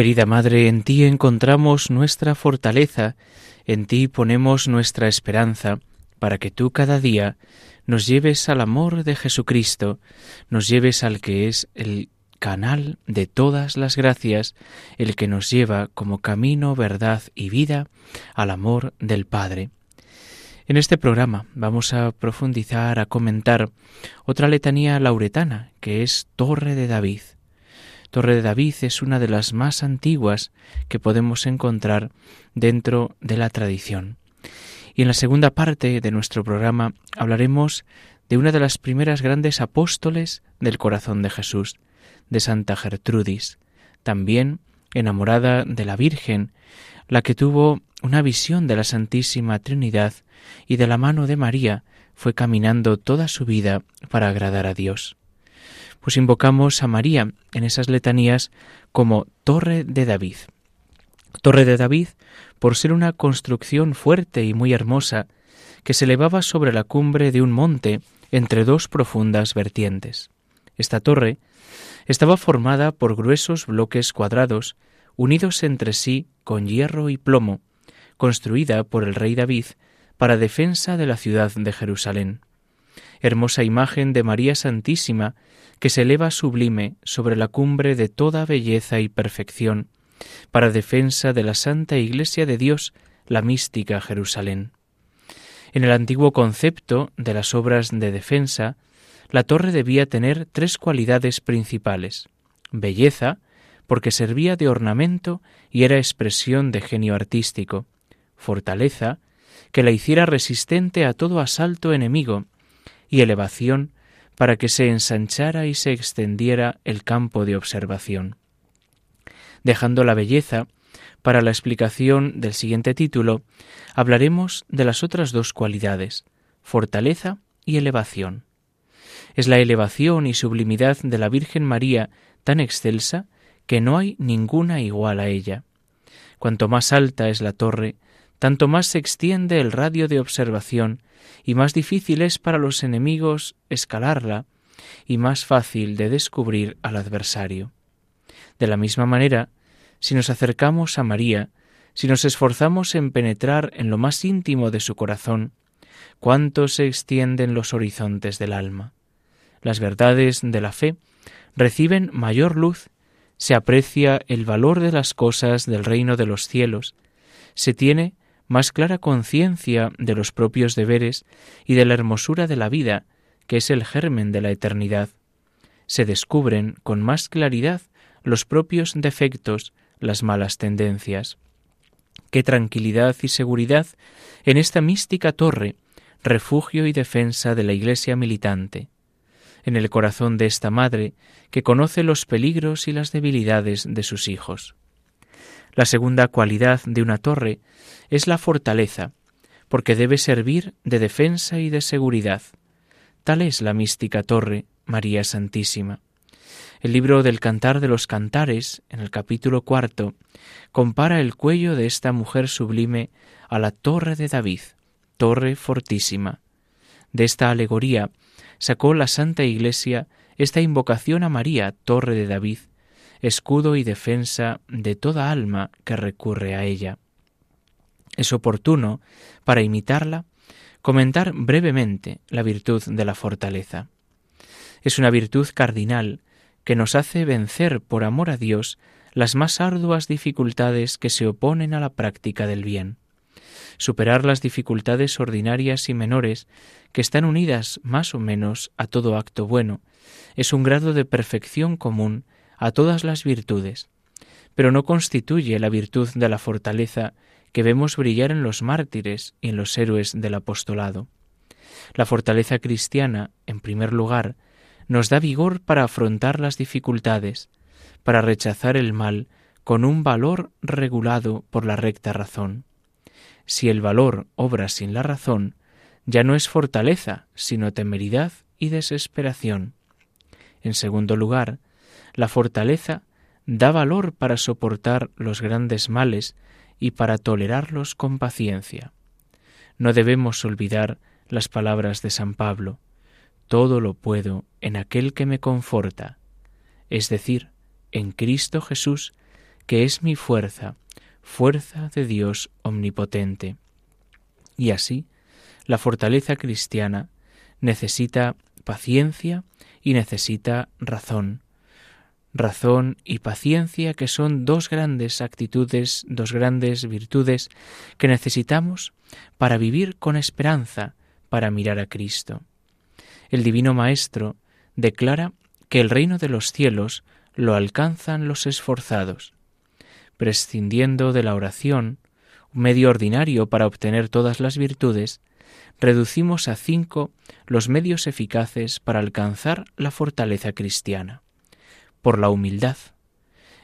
Querida Madre, en ti encontramos nuestra fortaleza, en ti ponemos nuestra esperanza, para que tú cada día nos lleves al amor de Jesucristo, nos lleves al que es el canal de todas las gracias, el que nos lleva como camino, verdad y vida al amor del Padre. En este programa vamos a profundizar, a comentar otra letanía lauretana, que es Torre de David. Torre de David es una de las más antiguas que podemos encontrar dentro de la tradición. Y en la segunda parte de nuestro programa hablaremos de una de las primeras grandes apóstoles del corazón de Jesús, de Santa Gertrudis, también enamorada de la Virgen, la que tuvo una visión de la Santísima Trinidad y de la mano de María fue caminando toda su vida para agradar a Dios pues invocamos a María en esas letanías como Torre de David. Torre de David por ser una construcción fuerte y muy hermosa que se elevaba sobre la cumbre de un monte entre dos profundas vertientes. Esta torre estaba formada por gruesos bloques cuadrados unidos entre sí con hierro y plomo, construida por el rey David para defensa de la ciudad de Jerusalén. Hermosa imagen de María Santísima que se eleva sublime sobre la cumbre de toda belleza y perfección, para defensa de la Santa Iglesia de Dios, la mística Jerusalén. En el antiguo concepto de las obras de defensa, la torre debía tener tres cualidades principales. Belleza, porque servía de ornamento y era expresión de genio artístico. Fortaleza, que la hiciera resistente a todo asalto enemigo. Y elevación, para que se ensanchara y se extendiera el campo de observación. Dejando la belleza, para la explicación del siguiente título, hablaremos de las otras dos cualidades, fortaleza y elevación. Es la elevación y sublimidad de la Virgen María tan excelsa que no hay ninguna igual a ella. Cuanto más alta es la torre, tanto más se extiende el radio de observación y más difícil es para los enemigos escalarla y más fácil de descubrir al adversario. De la misma manera, si nos acercamos a María, si nos esforzamos en penetrar en lo más íntimo de su corazón, cuánto se extienden los horizontes del alma. Las verdades de la fe reciben mayor luz, se aprecia el valor de las cosas del reino de los cielos, se tiene más clara conciencia de los propios deberes y de la hermosura de la vida, que es el germen de la eternidad. Se descubren con más claridad los propios defectos, las malas tendencias. Qué tranquilidad y seguridad en esta mística torre, refugio y defensa de la Iglesia militante, en el corazón de esta madre que conoce los peligros y las debilidades de sus hijos. La segunda cualidad de una torre es la fortaleza, porque debe servir de defensa y de seguridad. Tal es la mística torre, María Santísima. El libro del Cantar de los Cantares, en el capítulo cuarto, compara el cuello de esta mujer sublime a la torre de David, torre fortísima. De esta alegoría sacó la Santa Iglesia esta invocación a María, torre de David, escudo y defensa de toda alma que recurre a ella. Es oportuno, para imitarla, comentar brevemente la virtud de la fortaleza. Es una virtud cardinal que nos hace vencer por amor a Dios las más arduas dificultades que se oponen a la práctica del bien. superar las dificultades ordinarias y menores que están unidas más o menos a todo acto bueno, es un grado de perfección común a todas las virtudes, pero no constituye la virtud de la fortaleza que vemos brillar en los mártires y en los héroes del apostolado. La fortaleza cristiana, en primer lugar, nos da vigor para afrontar las dificultades, para rechazar el mal con un valor regulado por la recta razón. Si el valor obra sin la razón, ya no es fortaleza, sino temeridad y desesperación. En segundo lugar, la fortaleza da valor para soportar los grandes males y para tolerarlos con paciencia. No debemos olvidar las palabras de San Pablo, todo lo puedo en aquel que me conforta, es decir, en Cristo Jesús, que es mi fuerza, fuerza de Dios omnipotente. Y así, la fortaleza cristiana necesita paciencia y necesita razón. Razón y paciencia que son dos grandes actitudes, dos grandes virtudes que necesitamos para vivir con esperanza, para mirar a Cristo. El Divino Maestro declara que el reino de los cielos lo alcanzan los esforzados. Prescindiendo de la oración, un medio ordinario para obtener todas las virtudes, reducimos a cinco los medios eficaces para alcanzar la fortaleza cristiana. Por la humildad,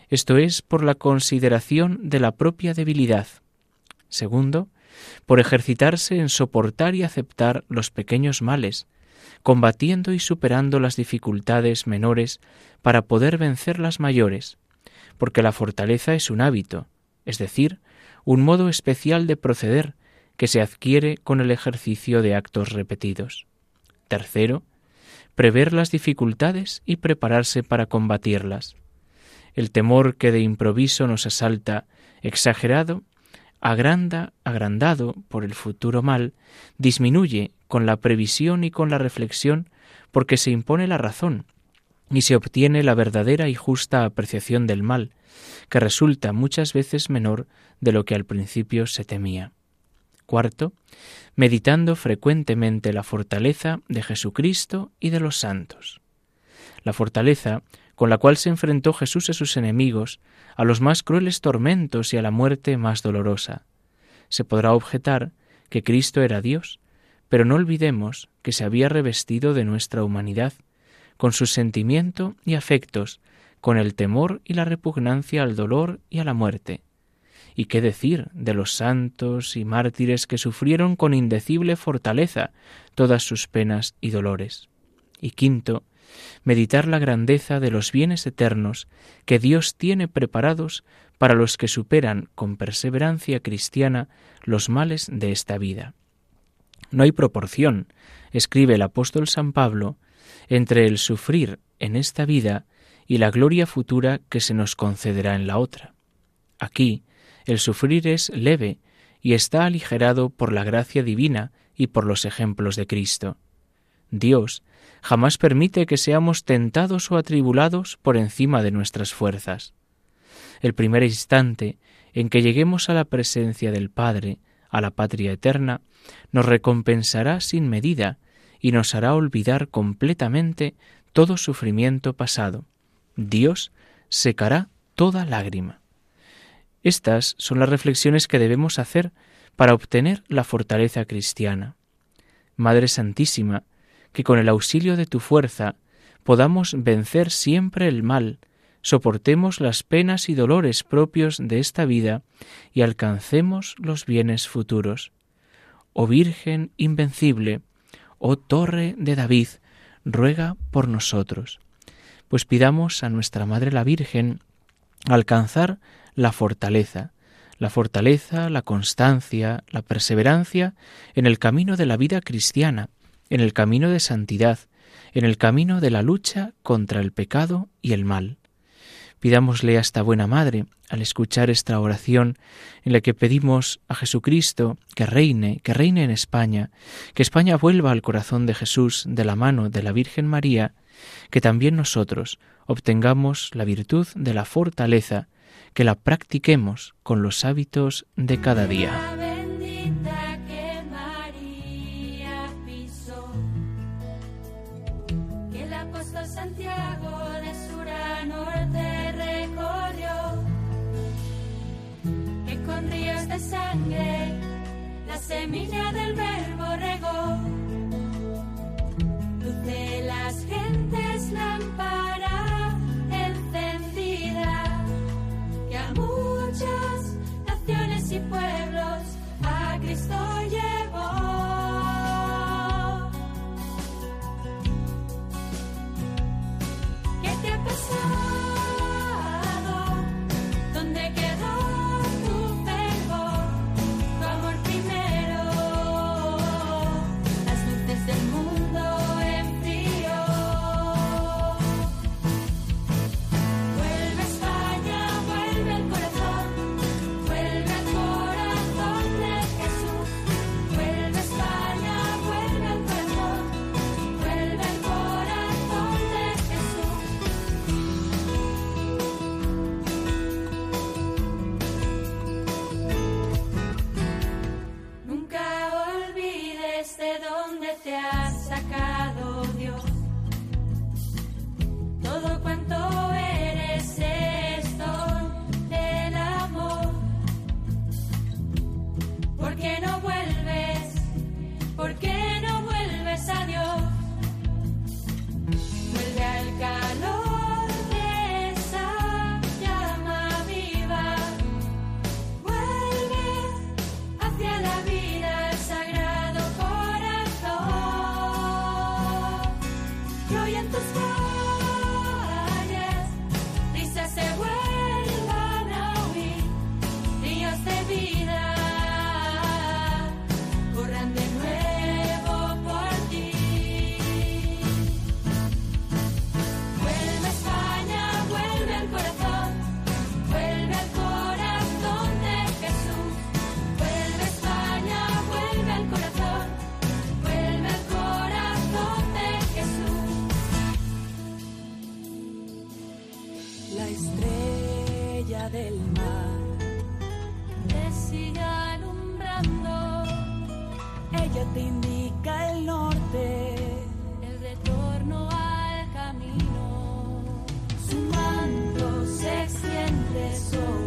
esto es, por la consideración de la propia debilidad. Segundo, por ejercitarse en soportar y aceptar los pequeños males, combatiendo y superando las dificultades menores para poder vencer las mayores, porque la fortaleza es un hábito, es decir, un modo especial de proceder que se adquiere con el ejercicio de actos repetidos. Tercero, prever las dificultades y prepararse para combatirlas. El temor que de improviso nos asalta, exagerado, agranda, agrandado por el futuro mal, disminuye con la previsión y con la reflexión porque se impone la razón y se obtiene la verdadera y justa apreciación del mal, que resulta muchas veces menor de lo que al principio se temía. Cuarto, meditando frecuentemente la fortaleza de Jesucristo y de los santos. La fortaleza con la cual se enfrentó Jesús a sus enemigos, a los más crueles tormentos y a la muerte más dolorosa. Se podrá objetar que Cristo era Dios, pero no olvidemos que se había revestido de nuestra humanidad, con su sentimiento y afectos, con el temor y la repugnancia al dolor y a la muerte. ¿Y qué decir de los santos y mártires que sufrieron con indecible fortaleza todas sus penas y dolores? Y quinto, meditar la grandeza de los bienes eternos que Dios tiene preparados para los que superan con perseverancia cristiana los males de esta vida. No hay proporción, escribe el apóstol San Pablo, entre el sufrir en esta vida y la gloria futura que se nos concederá en la otra. Aquí, el sufrir es leve y está aligerado por la gracia divina y por los ejemplos de Cristo. Dios jamás permite que seamos tentados o atribulados por encima de nuestras fuerzas. El primer instante en que lleguemos a la presencia del Padre, a la patria eterna, nos recompensará sin medida y nos hará olvidar completamente todo sufrimiento pasado. Dios secará toda lágrima. Estas son las reflexiones que debemos hacer para obtener la fortaleza cristiana. Madre Santísima, que con el auxilio de tu fuerza podamos vencer siempre el mal, soportemos las penas y dolores propios de esta vida y alcancemos los bienes futuros. Oh Virgen invencible, oh Torre de David, ruega por nosotros. Pues pidamos a nuestra Madre la Virgen alcanzar la fortaleza, la fortaleza, la constancia, la perseverancia en el camino de la vida cristiana, en el camino de santidad, en el camino de la lucha contra el pecado y el mal. Pidámosle a esta buena Madre, al escuchar esta oración en la que pedimos a Jesucristo que reine, que reine en España, que España vuelva al corazón de Jesús de la mano de la Virgen María, que también nosotros obtengamos la virtud de la fortaleza, que la practiquemos con los hábitos de cada día. sangre, la semilla del verbo regó. Luz de las gentes lámpara. Y pueblos a Cristo La estrella del mar, Te sigue alumbrando ella te indica el norte. el retorno al camino. Su manto se extiende sobre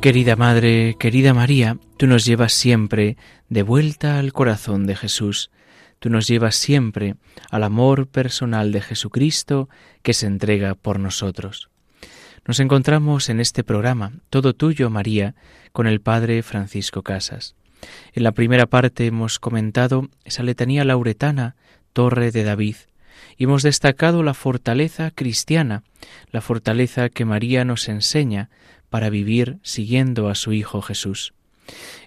Querida Madre, querida María, tú nos llevas siempre de vuelta al corazón de Jesús. Tú nos llevas siempre al amor personal de Jesucristo que se entrega por nosotros. Nos encontramos en este programa, Todo Tuyo, María, con el Padre Francisco Casas. En la primera parte hemos comentado esa letanía lauretana, Torre de David, y hemos destacado la fortaleza cristiana, la fortaleza que María nos enseña para vivir siguiendo a su Hijo Jesús.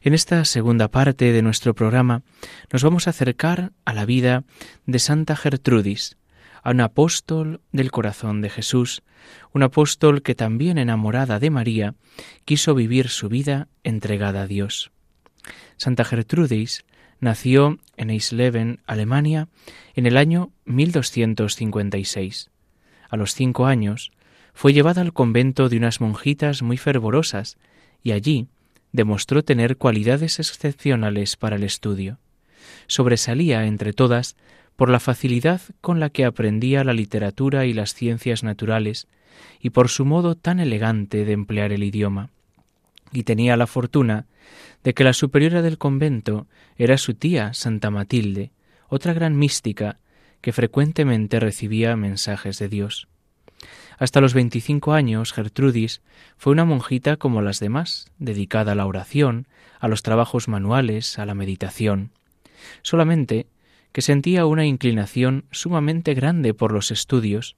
En esta segunda parte de nuestro programa nos vamos a acercar a la vida de Santa Gertrudis, a un apóstol del corazón de Jesús, un apóstol que también enamorada de María quiso vivir su vida entregada a Dios. Santa Gertrudis nació en Eisleben, Alemania, en el año 1256. A los cinco años fue llevada al convento de unas monjitas muy fervorosas y allí demostró tener cualidades excepcionales para el estudio. Sobresalía entre todas por la facilidad con la que aprendía la literatura y las ciencias naturales y por su modo tan elegante de emplear el idioma. Y tenía la fortuna de que la superiora del convento era su tía Santa Matilde, otra gran mística que frecuentemente recibía mensajes de Dios. Hasta los veinticinco años, Gertrudis fue una monjita como las demás, dedicada a la oración, a los trabajos manuales, a la meditación. Solamente que sentía una inclinación sumamente grande por los estudios,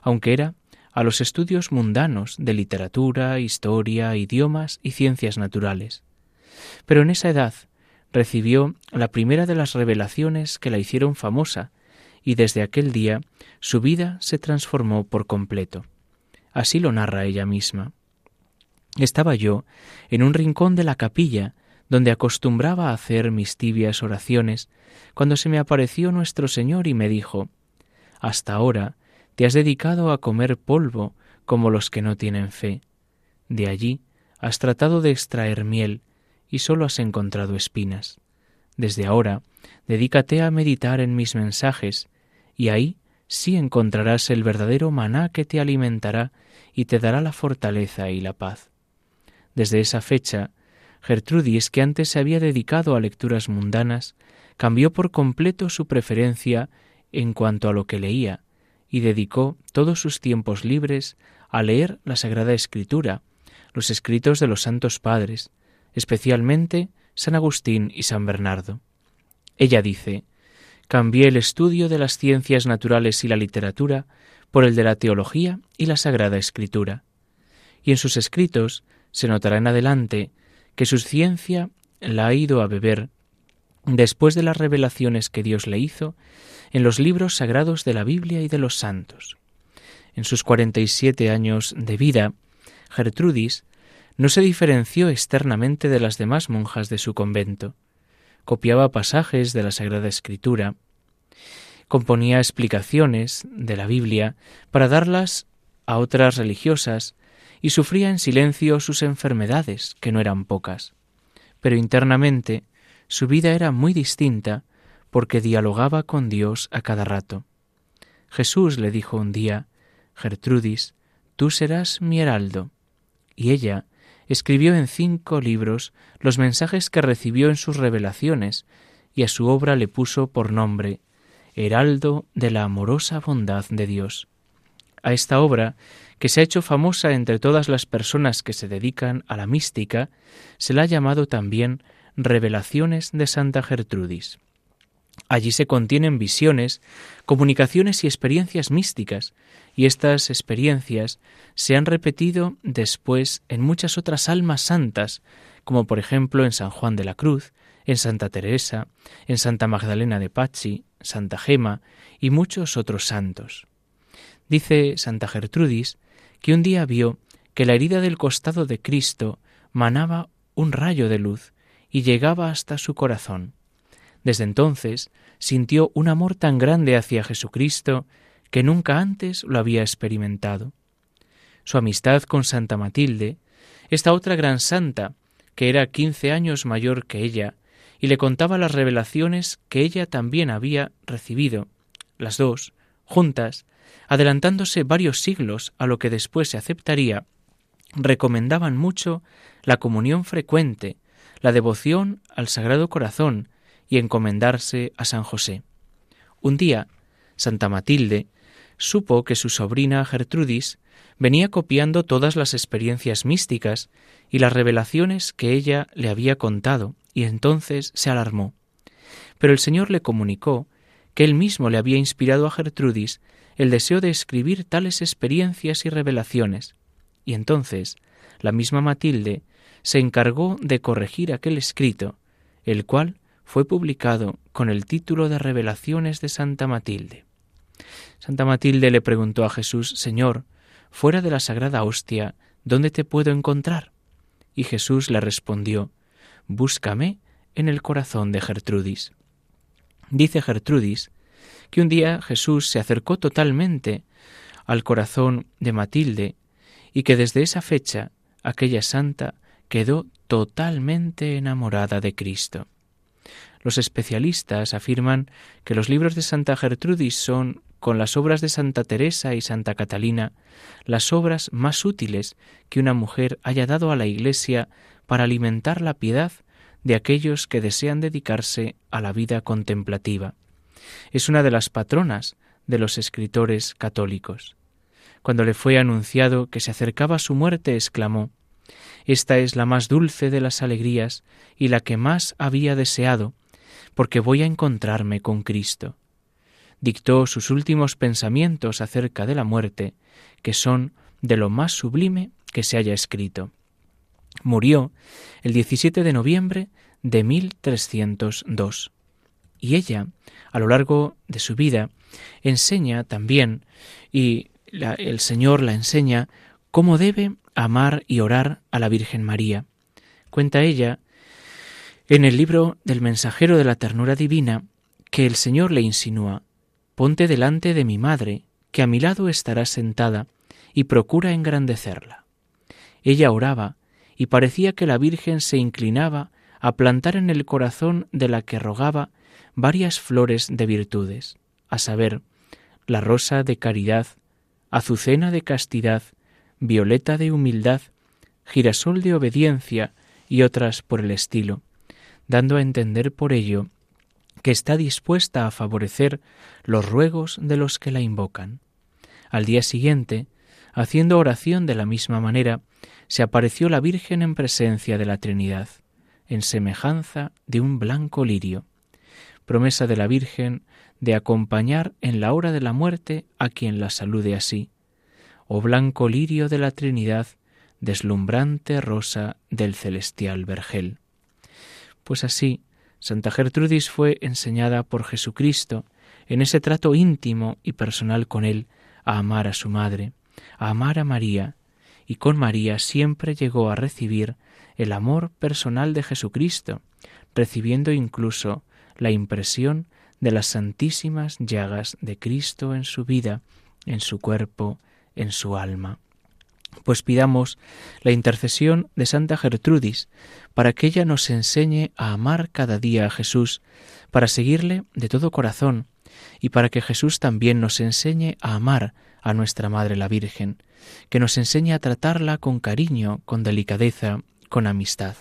aunque era a los estudios mundanos de literatura, historia, idiomas y ciencias naturales. Pero en esa edad recibió la primera de las revelaciones que la hicieron famosa, y desde aquel día su vida se transformó por completo. Así lo narra ella misma. Estaba yo en un rincón de la capilla donde acostumbraba a hacer mis tibias oraciones, cuando se me apareció nuestro Señor y me dijo, Hasta ahora te has dedicado a comer polvo como los que no tienen fe. De allí has tratado de extraer miel y sólo has encontrado espinas. Desde ahora, dedícate a meditar en mis mensajes, y ahí sí encontrarás el verdadero maná que te alimentará y te dará la fortaleza y la paz. Desde esa fecha, Gertrudis, que antes se había dedicado a lecturas mundanas, cambió por completo su preferencia en cuanto a lo que leía, y dedicó todos sus tiempos libres a leer la Sagrada Escritura, los escritos de los santos padres, especialmente San Agustín y San Bernardo. Ella dice, cambié el estudio de las ciencias naturales y la literatura por el de la teología y la Sagrada Escritura. Y en sus escritos se notará en adelante que su ciencia la ha ido a beber después de las revelaciones que Dios le hizo en los libros sagrados de la Biblia y de los santos. En sus cuarenta y siete años de vida, Gertrudis no se diferenció externamente de las demás monjas de su convento. Copiaba pasajes de la Sagrada Escritura, componía explicaciones de la Biblia para darlas a otras religiosas y sufría en silencio sus enfermedades, que no eran pocas. Pero internamente su vida era muy distinta porque dialogaba con Dios a cada rato. Jesús le dijo un día, Gertrudis, tú serás mi heraldo. Y ella escribió en cinco libros los mensajes que recibió en sus revelaciones, y a su obra le puso por nombre Heraldo de la amorosa bondad de Dios. A esta obra, que se ha hecho famosa entre todas las personas que se dedican a la mística, se la ha llamado también Revelaciones de Santa Gertrudis. Allí se contienen visiones, comunicaciones y experiencias místicas, y estas experiencias se han repetido después en muchas otras almas santas, como por ejemplo en San Juan de la Cruz, en Santa Teresa, en Santa Magdalena de Pazzi, Santa Gema y muchos otros santos. Dice Santa Gertrudis que un día vio que la herida del costado de Cristo manaba un rayo de luz y llegaba hasta su corazón. Desde entonces sintió un amor tan grande hacia Jesucristo que nunca antes lo había experimentado. Su amistad con Santa Matilde, esta otra gran santa, que era quince años mayor que ella, y le contaba las revelaciones que ella también había recibido, las dos, juntas, adelantándose varios siglos a lo que después se aceptaría, recomendaban mucho la comunión frecuente, la devoción al Sagrado Corazón y encomendarse a San José. Un día, Santa Matilde supo que su sobrina Gertrudis venía copiando todas las experiencias místicas y las revelaciones que ella le había contado, y entonces se alarmó. Pero el Señor le comunicó que él mismo le había inspirado a Gertrudis el deseo de escribir tales experiencias y revelaciones, y entonces la misma Matilde se encargó de corregir aquel escrito, el cual fue publicado con el título de Revelaciones de Santa Matilde. Santa Matilde le preguntó a Jesús, Señor, fuera de la sagrada hostia, ¿dónde te puedo encontrar? Y Jesús le respondió, Búscame en el corazón de Gertrudis. Dice Gertrudis que un día Jesús se acercó totalmente al corazón de Matilde y que desde esa fecha aquella santa quedó totalmente enamorada de Cristo. Los especialistas afirman que los libros de Santa Gertrudis son, con las obras de Santa Teresa y Santa Catalina, las obras más útiles que una mujer haya dado a la Iglesia para alimentar la piedad de aquellos que desean dedicarse a la vida contemplativa. Es una de las patronas de los escritores católicos. Cuando le fue anunciado que se acercaba su muerte, exclamó Esta es la más dulce de las alegrías y la que más había deseado, porque voy a encontrarme con Cristo. Dictó sus últimos pensamientos acerca de la muerte, que son de lo más sublime que se haya escrito. Murió el 17 de noviembre de 1302. Y ella, a lo largo de su vida, enseña también, y el Señor la enseña, cómo debe amar y orar a la Virgen María. Cuenta ella En el libro del mensajero de la ternura divina, que el Señor le insinúa, Ponte delante de mi madre, que a mi lado estará sentada, y procura engrandecerla. Ella oraba, y parecía que la Virgen se inclinaba a plantar en el corazón de la que rogaba varias flores de virtudes, a saber, la rosa de caridad, azucena de castidad, violeta de humildad, girasol de obediencia y otras por el estilo, dando a entender por ello que está dispuesta a favorecer los ruegos de los que la invocan. Al día siguiente, haciendo oración de la misma manera, se apareció la Virgen en presencia de la Trinidad, en semejanza de un blanco lirio, promesa de la Virgen de acompañar en la hora de la muerte a quien la salude así, oh blanco lirio de la Trinidad, deslumbrante rosa del celestial vergel. Pues así, Santa Gertrudis fue enseñada por Jesucristo en ese trato íntimo y personal con Él a amar a su madre, a amar a María, y con María siempre llegó a recibir el amor personal de Jesucristo, recibiendo incluso la impresión de las santísimas llagas de Cristo en su vida, en su cuerpo, en su alma. Pues pidamos la intercesión de Santa Gertrudis para que ella nos enseñe a amar cada día a Jesús, para seguirle de todo corazón, y para que Jesús también nos enseñe a amar a nuestra Madre la Virgen, que nos enseñe a tratarla con cariño, con delicadeza, con amistad.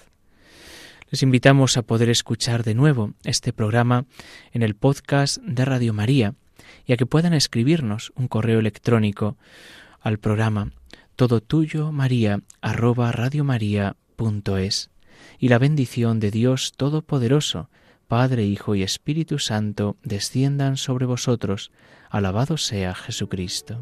Les invitamos a poder escuchar de nuevo este programa en el podcast de Radio María y a que puedan escribirnos un correo electrónico al programa todo tuyo María arroba radiomaria.es y la bendición de Dios Todopoderoso, Padre, Hijo y Espíritu Santo, desciendan sobre vosotros. Alabado sea Jesucristo.